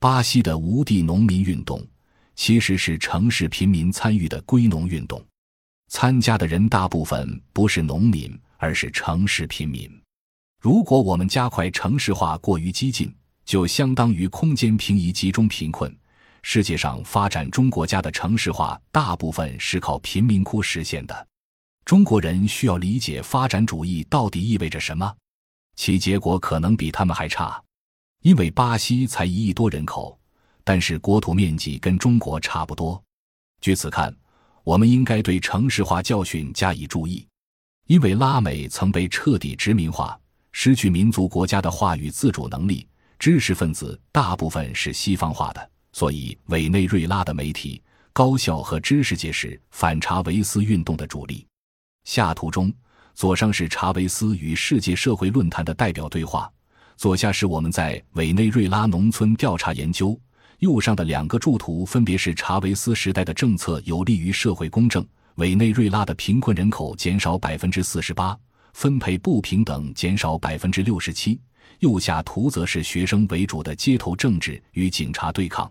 巴西的无地农民运动其实是城市贫民参与的归农运动，参加的人大部分不是农民，而是城市贫民。如果我们加快城市化过于激进，就相当于空间平移集中贫困。世界上发展中国家的城市化大部分是靠贫民窟实现的。中国人需要理解发展主义到底意味着什么，其结果可能比他们还差。因为巴西才一亿多人口，但是国土面积跟中国差不多。据此看，我们应该对城市化教训加以注意。因为拉美曾被彻底殖民化，失去民族国家的话语自主能力，知识分子大部分是西方化的，所以委内瑞拉的媒体、高校和知识界是反查韦斯运动的主力。下图中，左上是查韦斯与世界社会论坛的代表对话。左下是我们在委内瑞拉农村调查研究，右上的两个柱图分别是查韦斯时代的政策有利于社会公正，委内瑞拉的贫困人口减少百分之四十八，分配不平等减少百分之六十七。右下图则是学生为主的街头政治与警察对抗。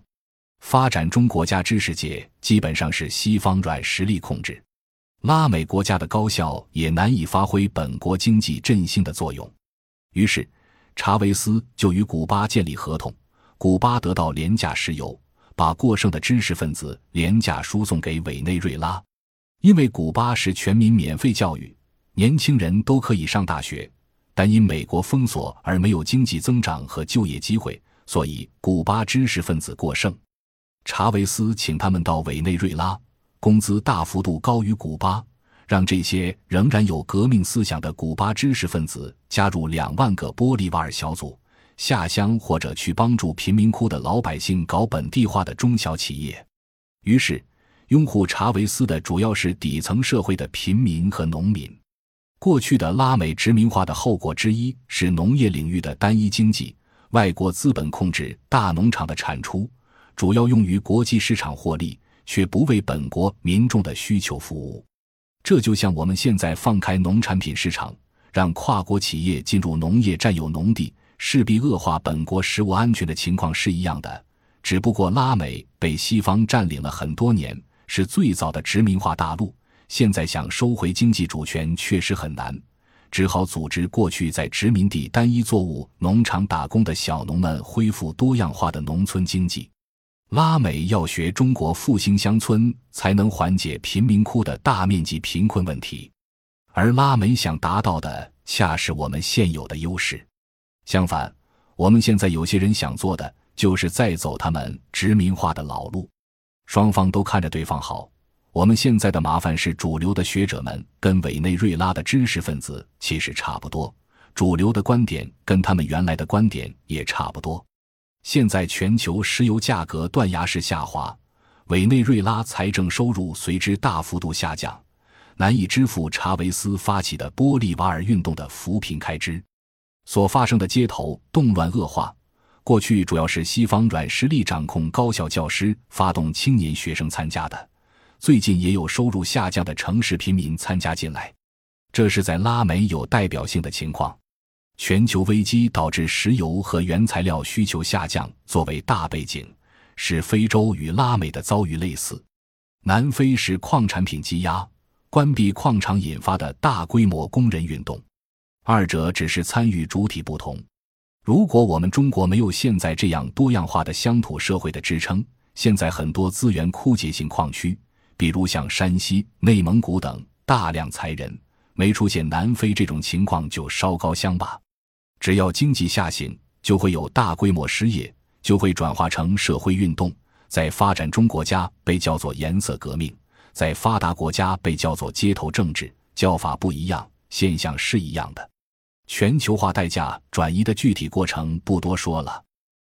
发展中国家知识界基本上是西方软实力控制，拉美国家的高校也难以发挥本国经济振兴的作用，于是。查韦斯就与古巴建立合同，古巴得到廉价石油，把过剩的知识分子廉价输送给委内瑞拉。因为古巴是全民免费教育，年轻人都可以上大学，但因美国封锁而没有经济增长和就业机会，所以古巴知识分子过剩。查韦斯请他们到委内瑞拉，工资大幅度高于古巴。让这些仍然有革命思想的古巴知识分子加入两万个玻利瓦尔小组，下乡或者去帮助贫民窟的老百姓搞本地化的中小企业。于是，拥护查韦斯的主要是底层社会的平民和农民。过去的拉美殖民化的后果之一是农业领域的单一经济，外国资本控制大农场的产出，主要用于国际市场获利，却不为本国民众的需求服务。这就像我们现在放开农产品市场，让跨国企业进入农业占有农地，势必恶化本国食物安全的情况是一样的。只不过拉美被西方占领了很多年，是最早的殖民化大陆，现在想收回经济主权确实很难，只好组织过去在殖民地单一作物农场打工的小农们恢复多样化的农村经济。拉美要学中国复兴乡村，才能缓解贫民窟的大面积贫困问题，而拉美想达到的恰是我们现有的优势。相反，我们现在有些人想做的，就是再走他们殖民化的老路。双方都看着对方好。我们现在的麻烦是，主流的学者们跟委内瑞拉的知识分子其实差不多，主流的观点跟他们原来的观点也差不多。现在全球石油价格断崖式下滑，委内瑞拉财政收入随之大幅度下降，难以支付查韦斯发起的玻利瓦尔运动的扶贫开支。所发生的街头动乱恶化，过去主要是西方软实力掌控高校教师发动青年学生参加的，最近也有收入下降的城市贫民参加进来，这是在拉美有代表性的情况。全球危机导致石油和原材料需求下降，作为大背景，使非洲与拉美的遭遇类似。南非是矿产品积压、关闭矿场引发的大规模工人运动，二者只是参与主体不同。如果我们中国没有现在这样多样化的乡土社会的支撑，现在很多资源枯竭性矿区，比如像山西、内蒙古等，大量裁人，没出现南非这种情况就烧高香吧。只要经济下行，就会有大规模失业，就会转化成社会运动。在发展中国家被叫做颜色革命，在发达国家被叫做街头政治，叫法不一样，现象是一样的。全球化代价转移的具体过程不多说了。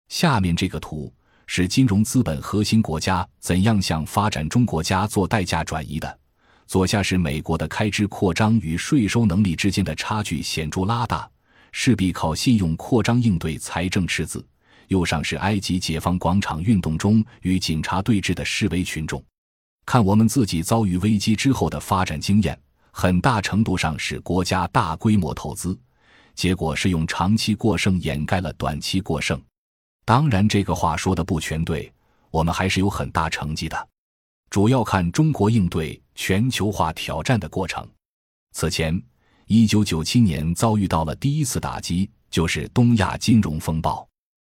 下面这个图是金融资本核心国家怎样向发展中国家做代价转移的。左下是美国的开支扩张与税收能力之间的差距显著拉大。势必靠信用扩张应对财政赤字。右上是埃及解放广场运动中与警察对峙的示威群众。看我们自己遭遇危机之后的发展经验，很大程度上是国家大规模投资，结果是用长期过剩掩盖了短期过剩。当然，这个话说的不全对，我们还是有很大成绩的。主要看中国应对全球化挑战的过程。此前，一九九七年遭遇到了第一次打击，就是东亚金融风暴。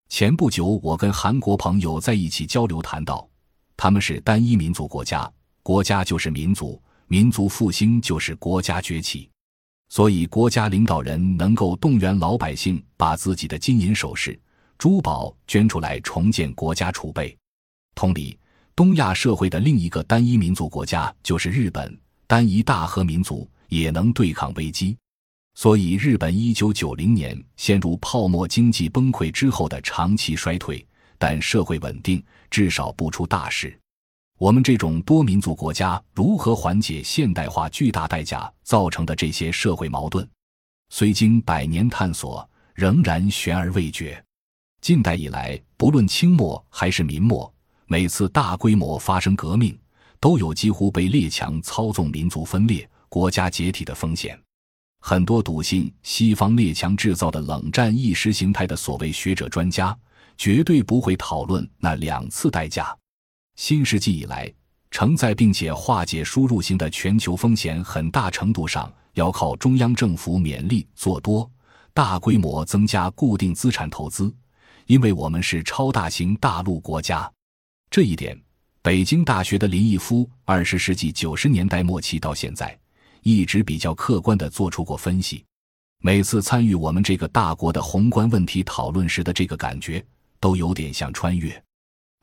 前不久，我跟韩国朋友在一起交流，谈到他们是单一民族国家，国家就是民族，民族复兴就是国家崛起。所以，国家领导人能够动员老百姓把自己的金银首饰、珠宝捐出来重建国家储备。同理，东亚社会的另一个单一民族国家就是日本，单一大和民族也能对抗危机。所以，日本一九九零年陷入泡沫经济崩溃之后的长期衰退，但社会稳定，至少不出大事。我们这种多民族国家如何缓解现代化巨大代价造成的这些社会矛盾？虽经百年探索，仍然悬而未决。近代以来，不论清末还是民末，每次大规模发生革命，都有几乎被列强操纵、民族分裂、国家解体的风险。很多笃信西方列强制造的冷战意识形态的所谓学者专家，绝对不会讨论那两次代价。新世纪以来，承载并且化解输入型的全球风险，很大程度上要靠中央政府勉力做多，大规模增加固定资产投资。因为我们是超大型大陆国家，这一点，北京大学的林毅夫二十世纪九十年代末期到现在，一直比较客观地做出过分析。每次参与我们这个大国的宏观问题讨论时的这个感觉，都有点像穿越。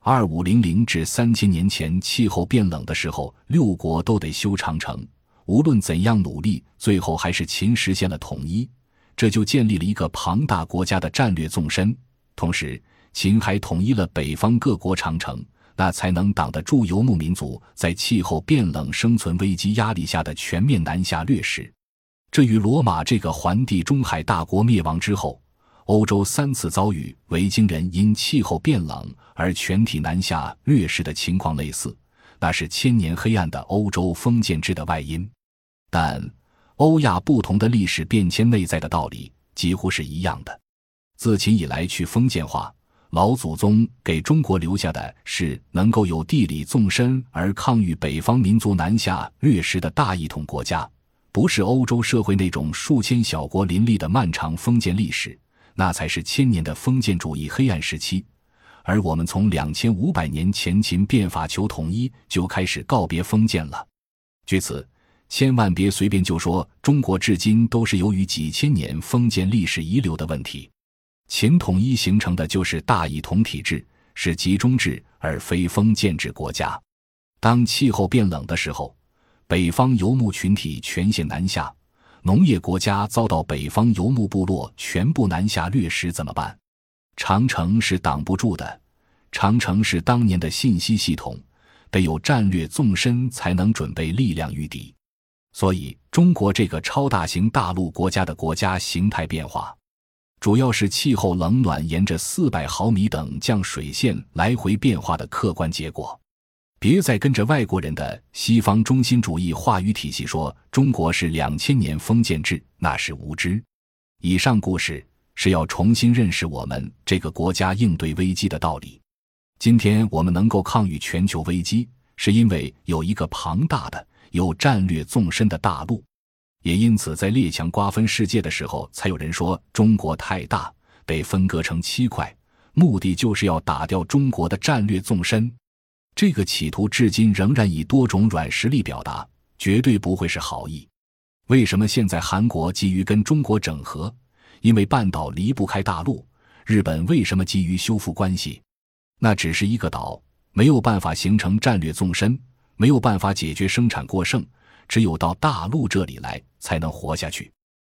二五零零至三千年前，气候变冷的时候，六国都得修长城。无论怎样努力，最后还是秦实现了统一，这就建立了一个庞大国家的战略纵深。同时，秦还统一了北方各国长城，那才能挡得住游牧民族在气候变冷、生存危机压力下的全面南下掠食。这与罗马这个环地中海大国灭亡之后。欧洲三次遭遇维京人因气候变冷而全体南下掠食的情况类似，那是千年黑暗的欧洲封建制的外因。但欧亚不同的历史变迁内在的道理几乎是一样的。自秦以来，去封建化，老祖宗给中国留下的是能够有地理纵深而抗御北方民族南下掠食的大一统国家，不是欧洲社会那种数千小国林立的漫长封建历史。那才是千年的封建主义黑暗时期，而我们从两千五百年前秦变法求统一就开始告别封建了。据此，千万别随便就说中国至今都是由于几千年封建历史遗留的问题。秦统一形成的就是大一统体制，是集中制而非封建制国家。当气候变冷的时候，北方游牧群体全线南下。农业国家遭到北方游牧部落全部南下掠食怎么办？长城是挡不住的，长城是当年的信息系统，得有战略纵深才能准备力量御敌。所以，中国这个超大型大陆国家的国家形态变化，主要是气候冷暖沿着四百毫米等降水线来回变化的客观结果。别再跟着外国人的西方中心主义话语体系说中国是两千年封建制，那是无知。以上故事是要重新认识我们这个国家应对危机的道理。今天我们能够抗御全球危机，是因为有一个庞大的、有战略纵深的大陆。也因此，在列强瓜分世界的时候，才有人说中国太大，被分割成七块，目的就是要打掉中国的战略纵深。这个企图至今仍然以多种软实力表达，绝对不会是好意。为什么现在韩国急于跟中国整合？因为半岛离不开大陆。日本为什么急于修复关系？那只是一个岛，没有办法形成战略纵深，没有办法解决生产过剩，只有到大陆这里来才能活下去。